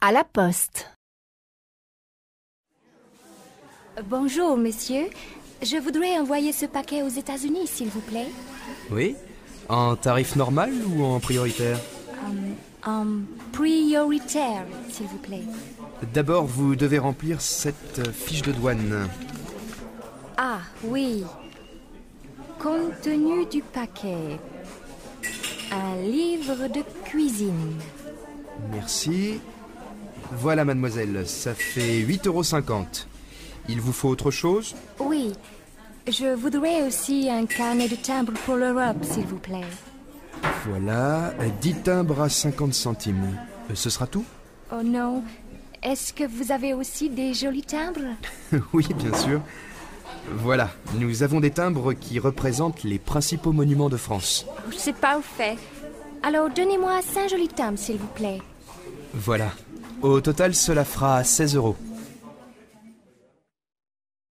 À la poste. Bonjour, monsieur. Je voudrais envoyer ce paquet aux États-Unis, s'il vous plaît. Oui En tarif normal ou en prioritaire En prioritaire, s'il vous plaît. D'abord, vous devez remplir cette euh, fiche de douane. Ah, oui. Contenu du paquet. Un livre de cuisine. Merci. Voilà, mademoiselle, ça fait 8,50 euros. Il vous faut autre chose? Oui. Je voudrais aussi un carnet de timbres pour l'Europe, s'il vous plaît. Voilà, 10 timbres à 50 centimes. Euh, Ce sera tout? Oh non. Est-ce que vous avez aussi des jolis timbres? Oui, bien sûr. Voilà, nous avons des timbres qui représentent les principaux monuments de France. C'est parfait. Alors donnez-moi cinq jolis timbres, s'il vous plaît. Voilà. Au total, cela fera 16 euros.